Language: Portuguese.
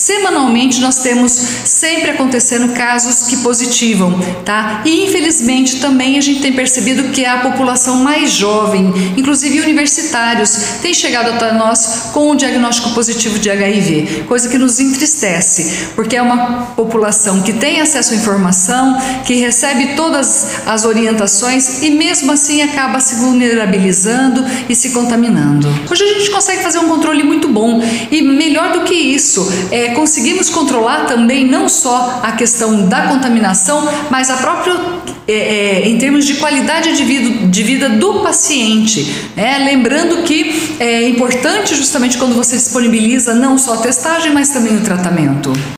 semanalmente nós temos sempre acontecendo casos que positivam, tá? E infelizmente também a gente tem percebido que a população mais jovem, inclusive universitários, tem chegado até nós com o diagnóstico positivo de HIV, coisa que nos entristece, porque é uma população que tem acesso à informação, que recebe todas as orientações e mesmo assim acaba se vulnerabilizando e se contaminando. Hoje a gente consegue fazer um controle melhor do que isso, é, conseguimos controlar também não só a questão da contaminação, mas a própria é, é, em termos de qualidade de vida, de vida do paciente. É, lembrando que é importante justamente quando você disponibiliza não só a testagem, mas também o tratamento.